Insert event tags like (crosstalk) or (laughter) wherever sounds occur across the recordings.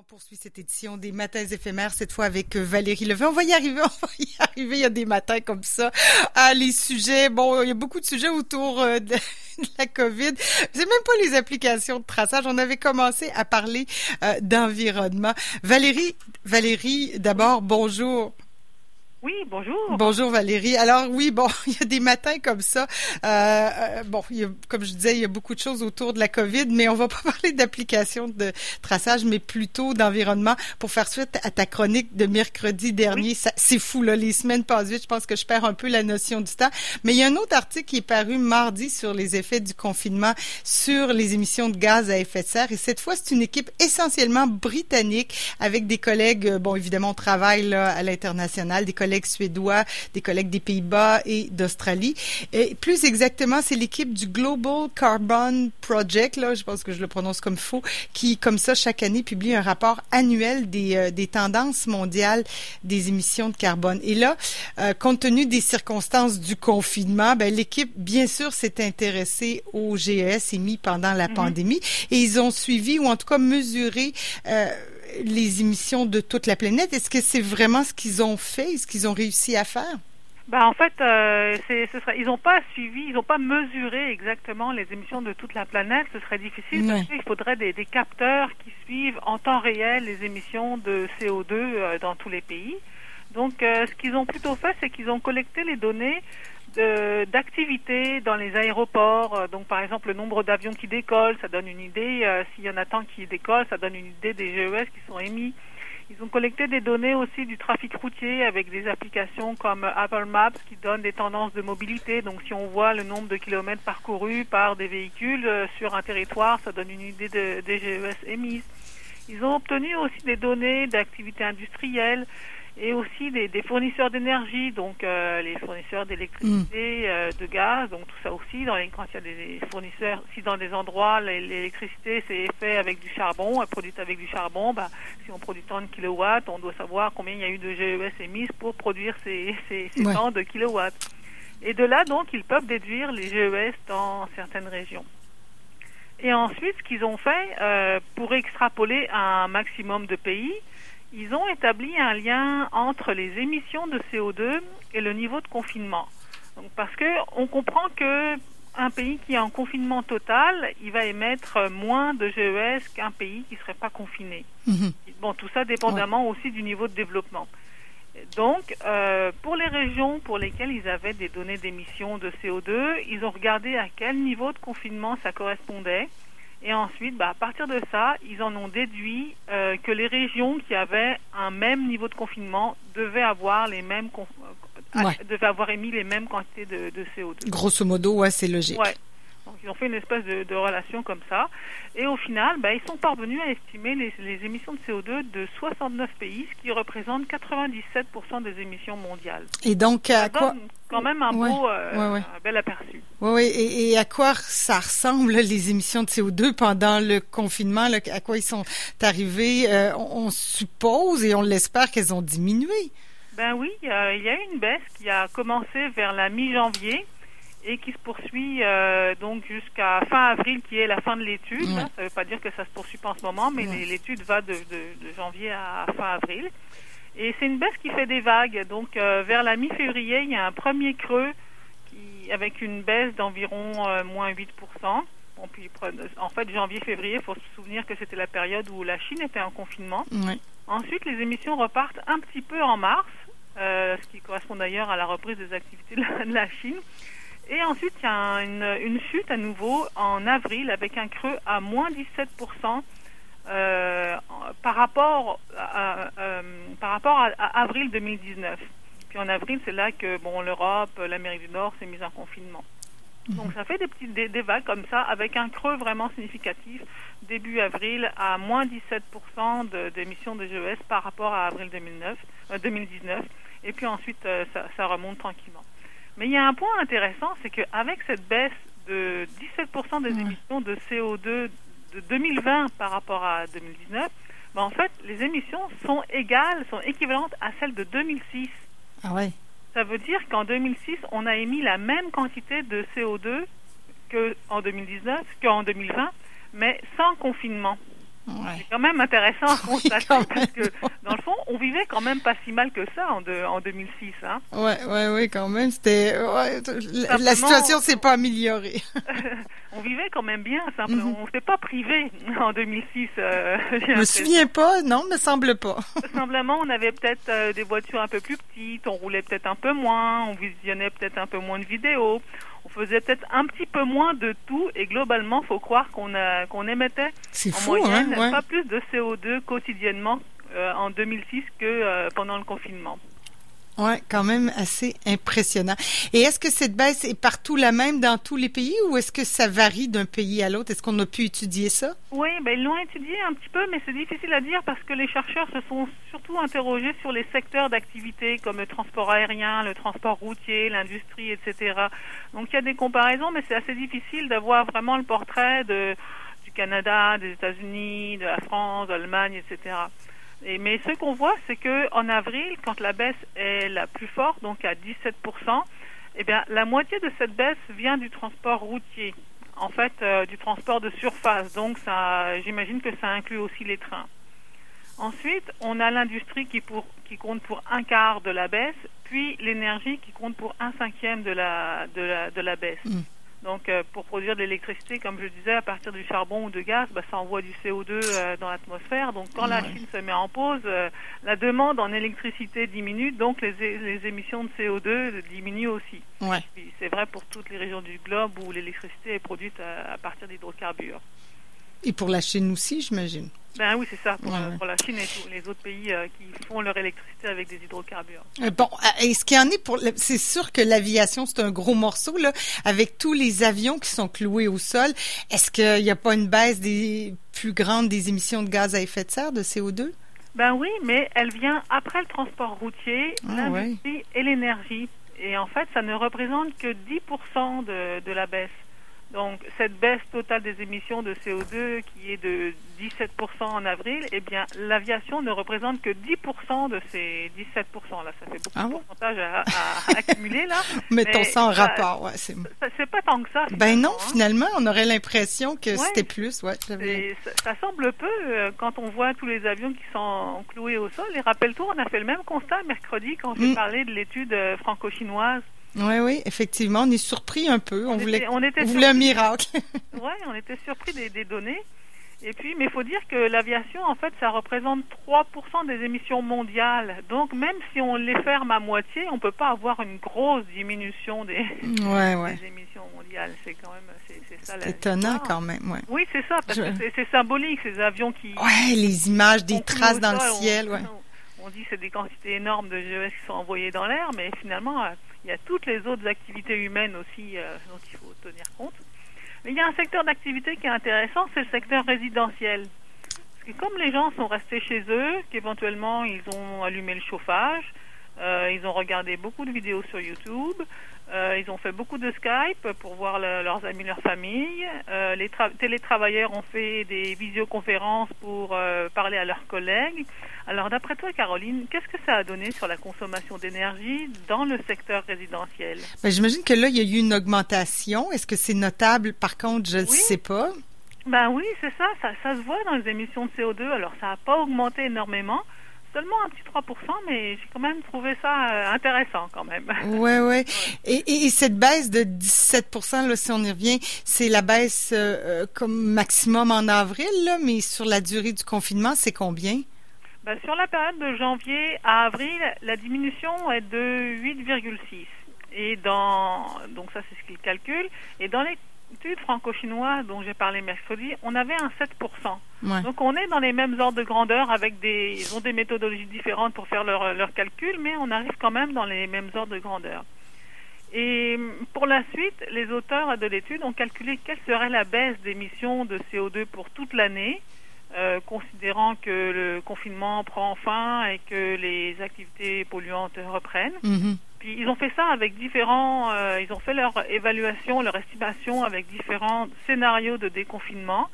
On poursuit cette édition des matins éphémères, cette fois avec euh, Valérie Levin. On va y arriver, (laughs) on va y arriver. Il y a des matins comme ça. Ah, les sujets, bon, il y a beaucoup de sujets autour euh, de, (laughs) la COVID. C'est même pas les applications de traçage. On avait commencé à parler euh, d'environnement. Valérie, Valérie, d'abord, bonjour. Oui, bonjour. Bonjour Valérie. Alors oui, bon, (laughs) il y a des matins comme ça. Euh, euh, bon, il y a, comme je disais, il y a beaucoup de choses autour de la COVID, mais on va pas (laughs) parler d'application de traçage, mais plutôt d'environnement. Pour faire suite à ta chronique de mercredi dernier, c'est fou là, les semaines passent vite. Je pense que je perds un peu la notion du temps. Mais il y a un autre article qui est paru mardi sur les effets du confinement sur les émissions de gaz à effet de serre. Et cette fois, c'est une équipe essentiellement britannique avec des collègues. Euh, bon, évidemment, on travaille là, à l'international, des collègues collègues suédois, des collègues des Pays-Bas et d'Australie. Et plus exactement, c'est l'équipe du Global Carbon Project, là, je pense que je le prononce comme faux, qui, comme ça, chaque année, publie un rapport annuel des, euh, des tendances mondiales des émissions de carbone. Et là, euh, compte tenu des circonstances du confinement, ben, l'équipe, bien sûr, s'est intéressée aux GES émis pendant la mm-hmm. pandémie et ils ont suivi ou en tout cas mesuré euh, les émissions de toute la planète? Est-ce que c'est vraiment ce qu'ils ont fait, ce qu'ils ont réussi à faire? Ben, en fait, euh, ce serait, ils n'ont pas suivi, ils n'ont pas mesuré exactement les émissions de toute la planète. Ce serait difficile parce qu'il faudrait des, capteurs qui suivent en temps réel les émissions de CO2 euh, dans tous les pays. Donc, euh, ce qu'ils ont plutôt fait, c'est qu'ils ont collecté les données d'activités dans les aéroports. Euh, donc, par exemple, le nombre d'avions qui décollent, ça donne une idée. Euh, s'il y en a tant qui décollent, ça donne une idée des GES qui sont émis. Ils ont collecté des données aussi du trafic routier avec des applications comme Apple Maps qui donnent des tendances de mobilité. Donc, si on voit le nombre de kilomètres parcourus par des véhicules euh, sur un territoire, ça donne une idée de, des GES émises. Ils ont obtenu aussi des données d'activités industrielles et aussi des, des fournisseurs d'énergie, donc euh, les fournisseurs d'électricité, mm. euh, de gaz, donc tout ça aussi. Dans les, quand il y a des fournisseurs, si dans des endroits l'électricité c'est fait avec du charbon, produite avec du charbon, bah, si on produit tant de kilowatts, on doit savoir combien il y a eu de GES émises pour produire ces, ces, ces temps de kilowatts. Et de là donc ils peuvent déduire les GES dans certaines régions. Et ensuite, ce qu'ils ont fait euh, pour extrapoler un maximum de pays, ils ont établi un lien entre les émissions de CO2 et le niveau de confinement. Donc, parce que on comprend que un pays qui est en confinement total, il va émettre moins de GES qu'un pays qui ne serait pas confiné. Mhm. Bon, tout ça dépendamment aussi du niveau de développement. Donc, euh, pour les régions pour lesquelles ils avaient des données d'émissions de CO2, ils ont regardé à quel niveau de confinement ça correspondait. Et ensuite, bah, à partir de ça, ils en ont déduit euh, que les régions qui avaient un même niveau de confinement devaient avoir les mêmes euh, devaient avoir émis les mêmes quantités de, de CO2. Grosso modo, ouais, c'est logique. Ouais. Donc, ils ont fait une espèce de, de relation comme ça. Et au final, bah, ils sont parvenus à estimer les, les, émissions de CO2 de 69 pays, ce qui représente 97% des émissions mondiales. Et donc, à quoi quand même un beau, euh, un bel aperçu. Oui, oui. Et, et, à quoi ça ressemble les émissions de CO2 pendant le confinement? À quoi ils sont arrivés? Euh, on, suppose et on l'espère qu'elles ont diminué. Ben oui, il y a eu une baisse qui a commencé vers la mi-janvier et qui se poursuit euh, donc jusqu'à fin avril, qui est la fin de l'étude. Ça ne veut pas dire que ça se poursuit pas en ce moment, mais l'étude va de, de, de janvier à fin avril. Et c'est une baisse qui fait des vagues. Donc euh, vers la mi-février, il y a un premier creux qui, avec une baisse d'environ euh, moins 8%. Bon, puis, en fait, janvier-février, il faut se souvenir que c'était la période où la Chine était en confinement. Ensuite, les émissions repartent un petit peu en mars, ce qui correspond d'ailleurs à la reprise des activités de la, Chine. Et ensuite, il y a une, une, chute à nouveau en avril avec un creux à moins 17% euh, par rapport à, euh, par rapport à, avril 2019. Puis en avril, c'est là que bon l'Europe, l'Amérique du Nord s'est mise en confinement. Mhm. Donc ça fait des petites des, vagues comme ça avec un creux vraiment significatif début avril à moins 17% d'émissions de, GES par rapport à avril 2009, 2019 euh, et puis ensuite ça, ça, remonte tranquillement. Mais il y a un point intéressant, c'est qu'avec cette baisse de 17% des émissions de CO2 de 2020 par rapport à 2019, ben en fait, les émissions sont égales, sont équivalentes à celles de 2006. Ah ouais. Ça veut dire qu'en 2006, on a émis la même quantité de CO2 qu'en 2019, qu'en 2020, mais sans confinement. C'est quand même intéressant à (laughs) constater parce que, dans le fond, on vivait quand même pas si mal que ça en, en 2006. Hein. Ouais, ouais, ouais, quand même. C'était, la situation s'est pas améliorée. (laughs) (laughs) on vivait quand même bien, simplement. Mm -hmm. On s'est pas privé en 2006. Euh, je me souviens pas, non, me semble pas. Simplement, on avait peut-être euh, des voitures un peu plus petites, on roulait peut-être un peu moins, on visionnait peut-être un peu moins de vidéos, on faisait peut-être un petit peu moins de tout, et globalement, faut croire qu'on qu'on émettait en fou, moyenne hein, ouais. pas plus de CO2 quotidiennement euh, en 2006 que euh, pendant le confinement. Oui, quand même assez impressionnant. Et est-ce que cette baisse est partout la même dans tous les pays ou est-ce que ça varie d'un pays à l'autre? Est-ce qu'on a pu étudier ça? Oui, ben, ils l'ont étudié un petit peu, mais c'est difficile à dire parce que les chercheurs se sont surtout interrogés sur les secteurs d'activité comme le transport aérien, le transport routier, l'industrie, etc. Donc il y a des comparaisons, mais c'est assez difficile d'avoir vraiment le portrait du Canada, des États-Unis, de la France, de l'Allemagne, etc. Mais ce qu'on voit, c'est que en avril, quand la baisse est la plus forte, donc à 17% eh bien, la moitié de cette baisse vient du transport routier, en fait, euh, du transport de surface. Donc, ça, j'imagine que ça inclut aussi les trains. Ensuite, on a l'industrie qui, pour, qui compte pour un quart de la baisse, puis l'énergie qui compte pour un cinquième de la baisse. Mm. Donc, euh, pour produire de l'électricité, comme je disais, à partir du charbon ou de gaz, bah, ça envoie du CO2 euh, dans l'atmosphère. Donc, quand la. Chine se met en pause, euh, la demande en électricité diminue, donc les, les émissions de CO2 diminuent aussi. Ouais. C'est vrai pour toutes les régions du globe où l'électricité est produite à, à partir d'hydrocarbures. Et pour la Chine aussi, j'imagine. Ben oui, c'est ça, pour, Ouais, euh, ouais. pour la Chine et tous les autres pays euh, qui font leur électricité avec des hydrocarbures. Euh, Bon, euh, et ce qui en est pour, c'est sûr que l'aviation c'est un gros morceau là, avec tous les avions qui sont cloués au sol. Est-ce qu'il n'y a pas une baisse des plus grande des émissions de gaz à effet de serre de CO2 Ben oui, mais elle vient après le transport routier, Ah, l'industrie et l'énergie. Et en fait, ça ne représente que 10% de, de la baisse. Donc, cette baisse totale des émissions de CO2 qui est de 17% en avril, eh bien, l'aviation ne représente que 10% de ces 17%. Là, ça fait beaucoup Ah de bon? pourcentage à, à (laughs) accumuler, là. Mettons Mais ça en rapport. Ouais, c'est... C'est pas tant que ça. Ben non, finalement, hein. finalement, on aurait l'impression que Ouais. c'était plus. Ouais, ça, ça semble peu euh, quand on voit tous les avions qui sont cloués au sol. Et rappelle-toi, on a fait le même constat mercredi quand j'ai Mm. parlé de l'étude euh, franco-chinoise. Oui, oui, effectivement, on est surpris un peu. On, On voulait, on était on voulait un miracle. (laughs) Ouais, on était surpris des, des données. Et puis, mais il faut dire que l'aviation, en fait, ça représente 3% des émissions mondiales. Donc, même si on les ferme à moitié, on peut pas avoir une grosse diminution des, ouais, (laughs) ouais. des émissions mondiales. C'est quand même, c'est ça. la- étonnant quand même. Ouais. Oui, c'est ça, parce Je- que c'est- symbolique, ces avions qui, ouais, les images, des on traces dans le sol, on- ciel. Ouais. On dit que c'est des quantités énormes de GES qui sont envoyées dans l'air, mais finalement, il y a toutes les autres activités humaines aussi euh, dont il faut tenir compte. Mais il y a un secteur d'activité qui est intéressant, c'est le secteur résidentiel. Parce que comme les gens sont restés chez eux, qu'éventuellement ils ont allumé le chauffage, euh, ils ont regardé beaucoup de vidéos sur YouTube, euh, ils ont fait beaucoup de Skype pour voir le- leurs amis, leurs familles. Euh, les tra- télétravailleurs ont fait des visioconférences pour euh, parler à leurs collègues. Alors d'après toi, Caroline, qu'est-ce que ça a donné sur la consommation d'énergie dans le secteur résidentiel? Ben, J'imagine que là, il y a eu une augmentation. Est-ce que c'est notable? Par contre, je ne Oui. sais pas. Ben oui, c'est ça, ça, ça se voit dans les émissions de CO2. Alors ça n'a pas augmenté énormément, seulement un petit 3%, mais j'ai quand même trouvé ça euh, intéressant quand même. Ouais, ouais. (laughs) Et, et, et cette baisse de 17 là, si on y revient, c'est la baisse euh, euh, comme maximum en avril, là, mais sur la durée du confinement, c'est combien? Ben, sur la période de janvier à avril, la diminution est de 8,6. Et dans donc ça c'est ce qu'ils calculent. Et dans l'étude franco-chinoise dont j'ai parlé mercredi, on avait un 7%. Ouais. Donc on est dans les mêmes ordres de grandeur avec des ils ont des méthodologies différentes pour faire leurs leur calculs, mais on arrive quand même dans les mêmes ordres de grandeur. Et pour la suite, les auteurs de l'étude ont calculé quelle serait la baisse d'émissions de CO2 pour toute l'année, euh, considérant que le confinement prend fin et que les activités polluantes reprennent. Mhm. Puis ils ont fait ça avec différents, euh, ils ont fait leur évaluation, leur estimation avec différents scénarios de déconfinement.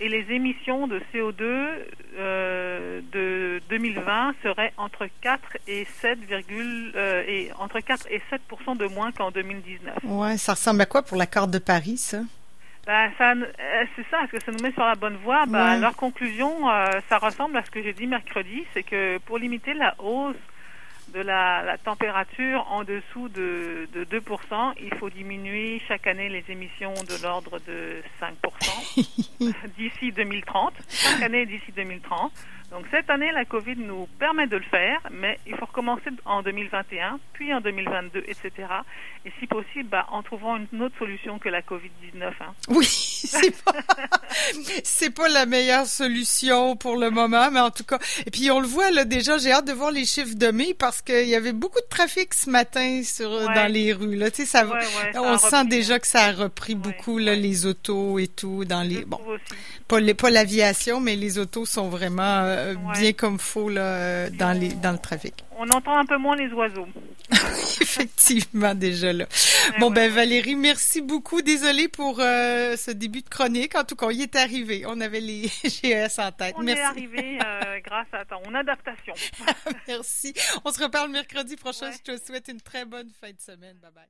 Et les émissions de CO2 euh, de 2020 seraient entre 4 et 7, euh, et entre 4 et 7% de moins qu'en 2019. Ouais, ça ressemble à quoi pour l'accord de Paris, ça? Ben, ça, c'est ça, est-ce que ça nous met sur la bonne voie? Ben, Leur conclusion, ça ressemble à ce que j'ai dit mercredi, c'est que pour limiter la hausse de la, la, température en dessous de, de 2%, il faut diminuer chaque année les émissions de l'ordre de 5% (laughs) d'ici 2030, chaque année d'ici 2030. Donc cette année, la COVID nous permet de le faire, mais il faut recommencer en 2021, puis en 2022, etc. Et si possible, bah, en trouvant une autre solution que la COVID-19. Hein. Oui, c'est pas, (laughs) (laughs) c'est pas la meilleure solution pour le moment, mais en tout cas. Et puis on le voit là déjà, j'ai hâte de voir les chiffres de mai parce qu'il y avait beaucoup de trafic ce matin sur dans les rues. Là, tu sais, ça, on sent déjà hein. que ça a repris beaucoup là, les autos et tout dans les. bon, pas, les, pas l'aviation, mais les autos sont vraiment euh, bien comme faut là, euh, dans, les, dans le trafic. On entend un peu moins les oiseaux. (laughs) Effectivement, déjà là. bon, ben Valérie, merci beaucoup. Désolée pour euh, ce début de chronique. En tout cas, il est arrivé. On avait les (laughs) GES en tête. On merci. est arrivé (laughs) grâce à ton adaptation. merci. On se reparle mercredi prochain. Je te souhaite une très bonne fin de semaine. Bye bye.